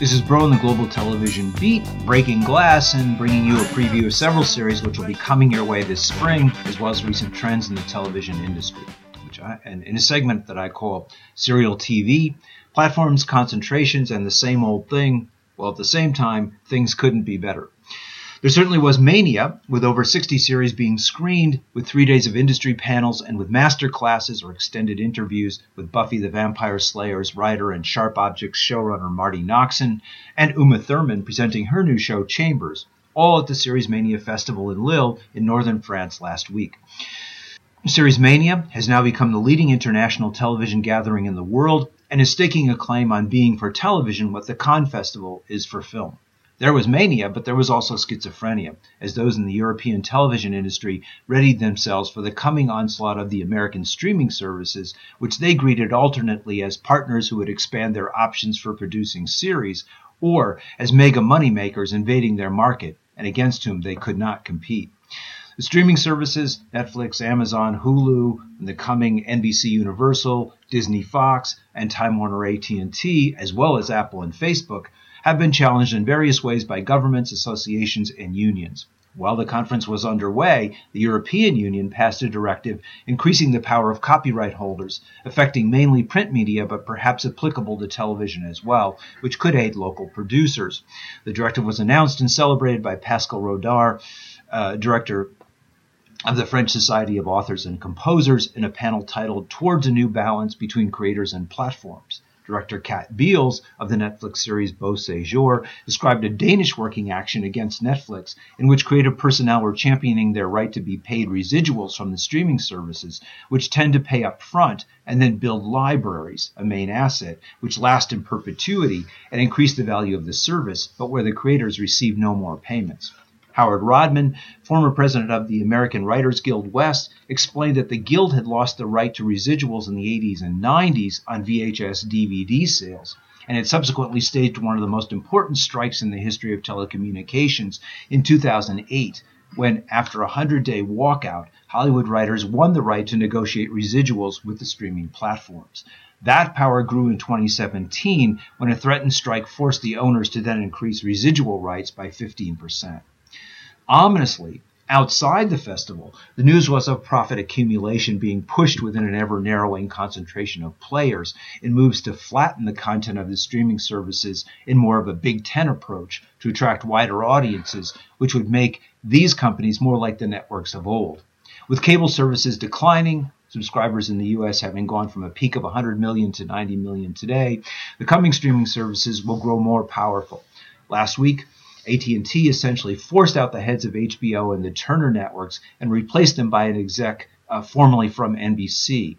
This is Broe on the Global Television Beat, breaking glass and bringing you a preview of several series which will be coming your way this spring, as well as recent trends in the television industry. Which I, and in a segment that I call Serial TV, platforms, concentrations, and the same old thing. Well, at the same time, things couldn't be better. There certainly was mania, with over 60 series being screened, with three days of industry panels and with master classes or extended interviews with Buffy the Vampire Slayer's writer and Sharp Objects showrunner Marti Noxon, and Uma Thurman presenting her new show Chambers, all at the Series Mania Festival in Lille in northern France last week. Series Mania has now become the leading international television gathering in the world and is staking a claim on being for television what the Cannes Festival is for film. There was mania, but there was also schizophrenia, as those in the European television industry readied themselves for the coming onslaught of the American streaming services, which they greeted alternately as partners who would expand their options for producing series, or as mega moneymakers invading their market and against whom they could not compete. The streaming services, Netflix, Amazon, Hulu, and the coming NBC Universal, Disney Fox, and Time Warner AT&T, as well as Apple and Facebook, have been challenged in various ways by governments, associations, and unions. While the conference was underway, the European Union passed a directive increasing the power of copyright holders, affecting mainly print media but perhaps applicable to television as well, which could aid local producers. The directive was announced and celebrated by Pascal Rogard, uh, director of the French Society of Authors and Composers, in a panel titled Towards a New Balance Between Creators and Platforms. Director Kaat Beels of the Netflix series Beau Séjour described a Danish working action against Netflix in which creative personnel were championing their right to be paid residuals from the streaming services, which tend to pay up front and then build libraries, a main asset, which last in perpetuity and increase the value of the service, but where the creators receive no more payments. Howard Rodman, former president of the American Writers Guild West, explained that the Guild had lost the right to residuals in the 80s and 90s on VHS DVD sales and had subsequently staged one of the most important strikes in the history of telecommunications in 2008 when, after a 100 day walkout, Hollywood writers won the right to negotiate residuals with the streaming platforms. That power grew in 2017 when a threatened strike forced the owners to then increase residual rights by 15%. Ominously, outside the festival, the news was of profit accumulation being pushed within an ever narrowing concentration of players in moves to flatten the content of the streaming services in more of a Big Ten approach to attract wider audiences, which would make these companies more like the networks of old. With cable services declining, subscribers in the US having gone from a peak of 100 million to 90 million today, the coming streaming services will grow more powerful. Last week, AT&T essentially forced out the heads of HBO and the Turner networks and replaced them by an exec uh, formerly from NBC,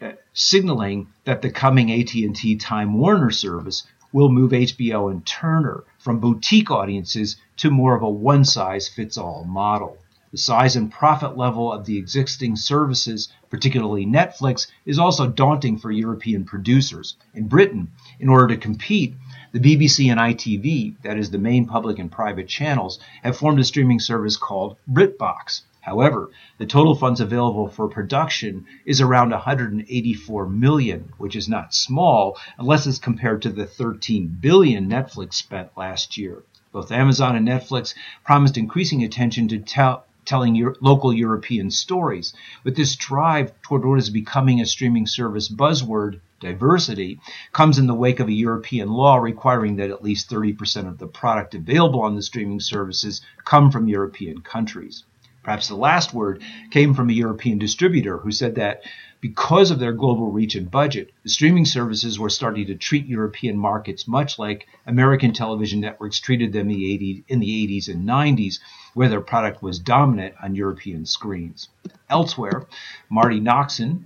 uh, signaling that the coming AT&T Time Warner service will move HBO and Turner from boutique audiences to more of a one-size-fits-all model. The size and profit level of the existing services, particularly Netflix, is also daunting for European producers. In Britain, in order to compete, the BBC and ITV, that is the main public and private channels, have formed a streaming service called BritBox. However, the total funds available for production is around 184 million, which is not small unless it's compared to the 13 billion Netflix spent last year. Both Amazon and Netflix promised increasing attention to tell telling Euro- local European stories. But this drive toward what is becoming a streaming service buzzword, diversity, comes in the wake of a European law requiring that at least 30% of the product available on the streaming services come from European countries. Perhaps the last word came from a European distributor who said that because of their global reach and budget, the streaming services were starting to treat European markets much like American television networks treated them in the 80s and 90s, where their product was dominant on European screens. Elsewhere, Marti Noxon,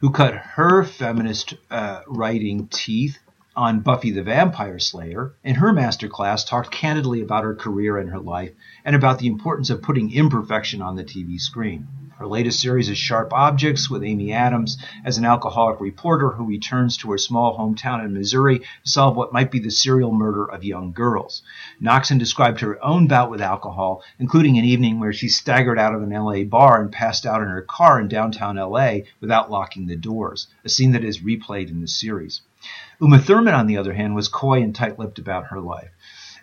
who cut her feminist uh, writing teeth on Buffy the Vampire Slayer, in her masterclass talked candidly about her career and her life and about the importance of putting imperfection on the TV screen. Her latest series is Sharp Objects with Amy Adams as an alcoholic reporter who returns to her small hometown in Missouri to solve what might be the serial murder of young girls. Noxon described her own bout with alcohol, including an evening where she staggered out of an LA bar and passed out in her car in downtown LA without locking the doors, a scene that is replayed in the series. Uma Thurman, on the other hand, was coy and tight lipped about her life.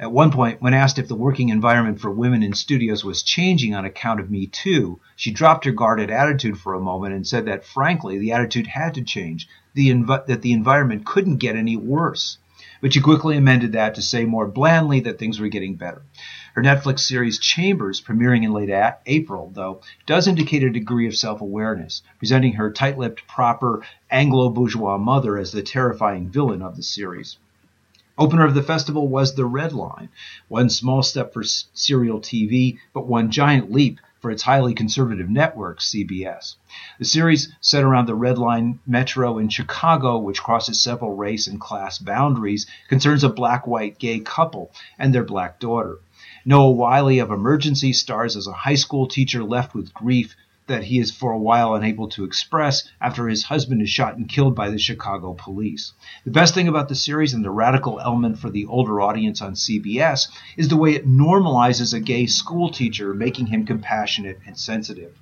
At one point, when asked if the working environment for women in studios was changing on account of Me Too, she dropped her guarded attitude for a moment and said that, frankly, the attitude had to change, the env- that the environment couldn't get any worse. But she quickly amended that to say more blandly that things were getting better. Her Netflix series Chambers, premiering in late April, though, does indicate a degree of self awareness, presenting her tight lipped, proper Anglo bourgeois mother as the terrifying villain of the series. Opener of the festival was The Red Line, one small step for serial TV, but one giant leap for its highly conservative network, CBS. The series, set around the Red Line Metro in Chicago, which crosses several race and class boundaries, concerns a black white gay couple and their black daughter. Noah Wyle of Emergency stars as a high school teacher left with grief that he is for a while unable to express after his husband is shot and killed by the Chicago police. The best thing about the series and the radical element for the older audience on CBS is the way it normalizes a gay school teacher, making him compassionate and sensitive.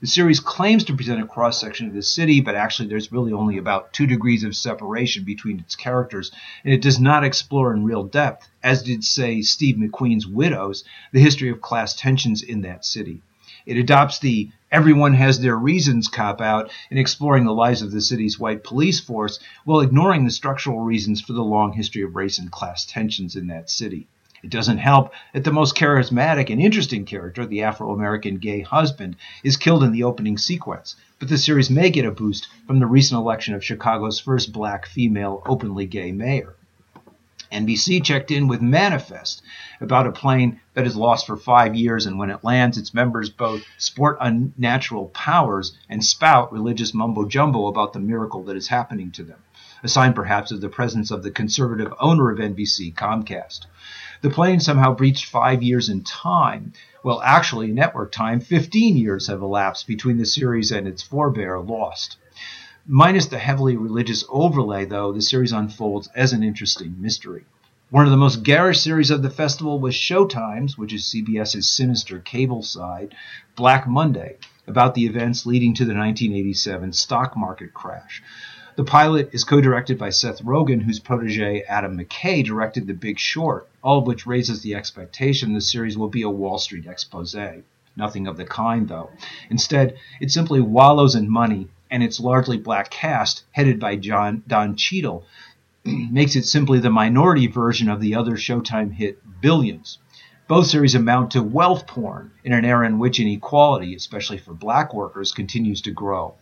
The series claims to present a cross section of the city, but actually there's really only about two degrees of separation between its characters, and it does not explore in real depth, as did, say, Steve McQueen's Widows, the history of class tensions in that city. It adopts the everyone has their reasons cop out in exploring the lives of the city's white police force while ignoring the structural reasons for the long history of race and class tensions in that city. It doesn't help that the most charismatic and interesting character, the Afro American gay husband, is killed in the opening sequence, but the series may get a boost from the recent election of Chicago's first black female openly gay mayor. NBC checked in with Manifest about a plane that is lost for five years, and when it lands, its members both sport unnatural powers and spout religious mumbo jumbo about the miracle that is happening to them, a sign perhaps of the presence of the conservative owner of NBC, Comcast. The plane somehow breached five years in time. Well, actually, network time, 15 years have elapsed between the series and its forebear, Lost. Minus the heavily religious overlay, though, the series unfolds as an interesting mystery. One of the most garish series of the festival was Showtime's, which is CBS's sinister cable side, Black Monday, about the events leading to the 1987 stock market crash. The pilot is co-directed by Seth Rogen, whose protege Adam McKay directed The Big Short, all of which raises the expectation the series will be a Wall Street expose. Nothing of the kind, though. Instead, it simply wallows in money, and its largely black cast, headed by John Don Cheadle, makes it simply the minority version of the other Showtime hit Billions. Both series amount to wealth porn in an era in which inequality, especially for black workers, continues to grow.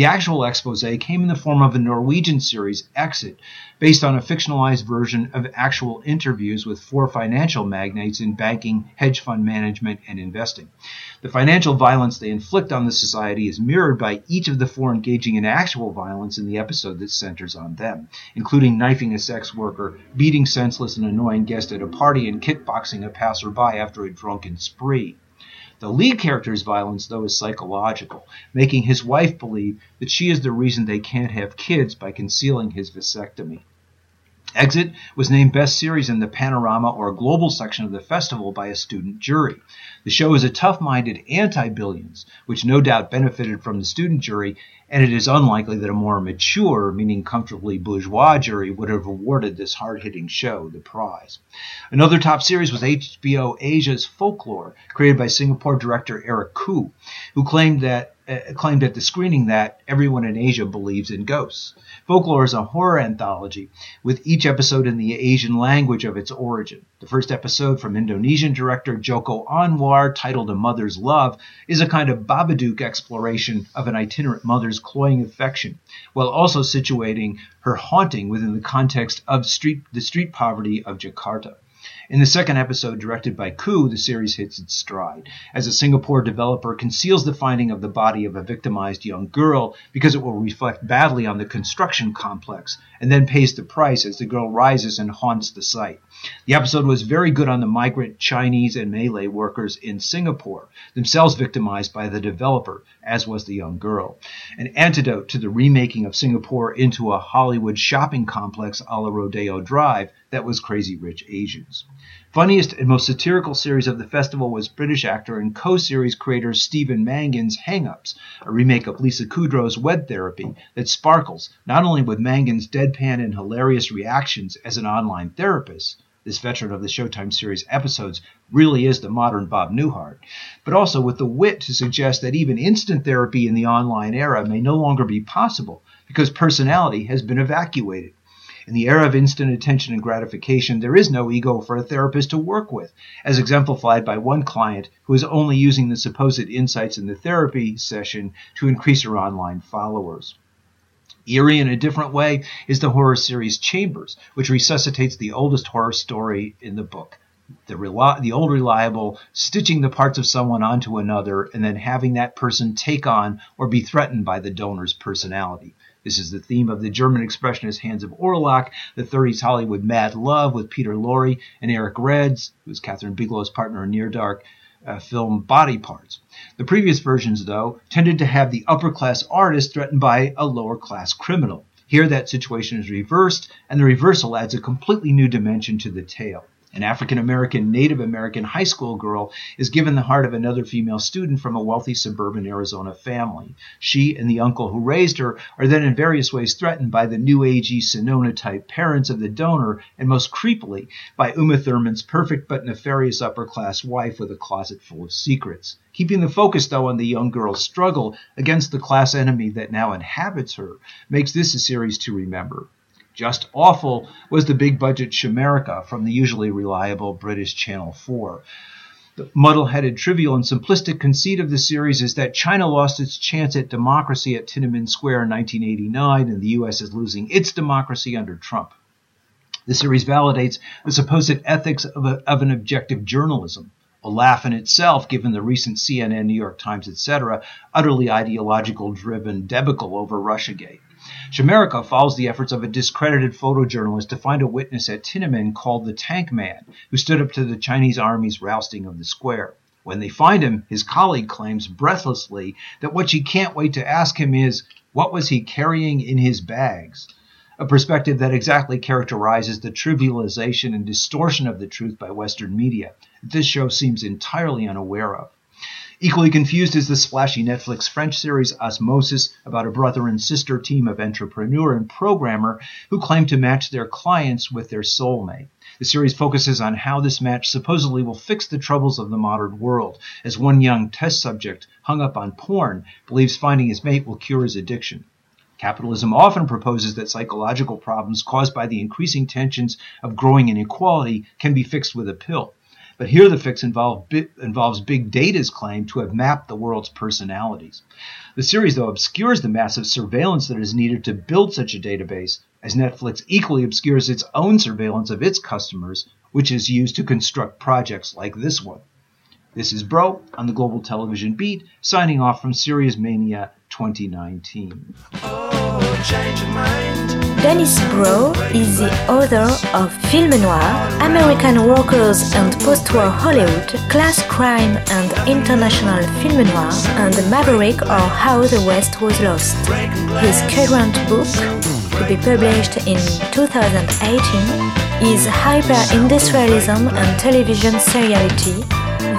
The actual expose came in the form of a Norwegian series, Exit, based on a fictionalized version of actual interviews with four financial magnates in banking, hedge fund management, and investing. The financial violence they inflict on the society is mirrored by each of the four engaging in actual violence in the episode that centers on them, including knifing a sex worker, beating senseless an annoying guest at a party, and kickboxing a passerby after a drunken spree. The lead character's violence, though, is psychological, making his wife believe that she is the reason they can't have kids by concealing his vasectomy. Exit was named Best Series in the Panorama or Global section of the festival by a student jury. The show is a tough minded anti billions, which no doubt benefited from the student jury, and it is unlikely that a more mature, meaning comfortably bourgeois jury would have awarded this hard hitting show the prize. Another top series was HBO Asia's Folklore, created by Singapore director Eric Khoo, who claimed that Uh, claimed at the screening that everyone in Asia believes in ghosts. Folklore is a horror anthology, with each episode in the Asian language of its origin. The first episode from Indonesian director Joko Anwar, titled A Mother's Love, is a kind of Babadook exploration of an itinerant mother's cloying affection, while also situating her haunting within the context of street, the street poverty of Jakarta. In the second episode, directed by Khoo, the series hits its stride, as a Singapore developer conceals the finding of the body of a victimized young girl because it will reflect badly on the construction complex, and then pays the price as the girl rises and haunts the site. The episode was very good on the migrant Chinese and Malay workers in Singapore, themselves victimized by the developer, as was the young girl. An antidote to the remaking of Singapore into a Hollywood shopping complex a la Rodeo Drive that was Crazy Rich Asians. Funniest and most satirical series of the festival was British actor and co-series creator Stephen Mangan's Hang Ups, a remake of Lisa Kudrow's Web Therapy that sparkles not only with Mangan's deadpan and hilarious reactions as an online therapist, this veteran of the Showtime series episodes really is the modern Bob Newhart, but also with the wit to suggest that even instant therapy in the online era may no longer be possible because personality has been evacuated. In the era of instant attention and gratification, there is no ego for a therapist to work with, as exemplified by one client who is only using the supposed insights in the therapy session to increase her online followers. Eerie in a different way is the horror series Chambers, which resuscitates the oldest horror story in the book. The, the old reliable stitching the parts of someone onto another and then having that person take on or be threatened by the donor's personality. This is the theme of the German expressionist Hands of Orlac, the 30s Hollywood Mad Love with Peter Lorre and Eric Red's, who was Kathryn Bigelow's partner in Near Dark, uh, film Body Parts. The previous versions, though, tended to have the upper class artist threatened by a lower class criminal. Here, that situation is reversed, and the reversal adds a completely new dimension to the tale. An African American Native American high school girl is given the heart of another female student from a wealthy suburban Arizona family. She and the uncle who raised her are then in various ways threatened by the new agey Sonona type parents of the donor, and most creepily by Uma Thurman's perfect but nefarious upper class wife with a closet full of secrets. Keeping the focus, though, on the young girl's struggle against the class enemy that now inhabits her makes this a series to remember. Just awful was the big budget Chimerica from the usually reliable British Channel 4. The muddle headed, trivial, and simplistic conceit of the series is that China lost its chance at democracy at Tiananmen Square in 1989, and the U.S. is losing its democracy under Trump. The series validates the supposed ethics of, a, of an objective journalism a laugh in itself, given the recent CNN, New York Times, etc., utterly ideological driven debacle over Russiagate. Chimerica follows the efforts of a discredited photojournalist to find a witness at Tiananmen called the Tank Man, who stood up to the Chinese army's rousting of the square. When they find him, his colleague claims breathlessly that what she can't wait to ask him is, what was he carrying in his bags? A perspective that exactly characterizes the trivialization and distortion of the truth by Western media that this show seems entirely unaware of. Equally confused is the splashy Netflix French series Osmosis about a brother and sister team of entrepreneur and programmer who claim to match their clients with their soulmate. The series focuses on how this match supposedly will fix the troubles of the modern world, as one young test subject hung up on porn believes finding his mate will cure his addiction. Capitalism often proposes that psychological problems caused by the increasing tensions of growing inequality can be fixed with a pill. But here the fix involve, involves big data's claim to have mapped the world's personalities. The series, though, obscures the massive surveillance that is needed to build such a database, as Netflix equally obscures its own surveillance of its customers, which is used to construct projects like this one. This is Broe on the Global Television Beat, signing off from Series Mania 2019. Dennis Broe is the author of Film Noir, American Workers and Post-War Hollywood, Class Crime and International Film Noir, and The Maverick or How the West Was Lost. His current book, to be published in 2018, is Hyper-Industrialism and Television Seriality,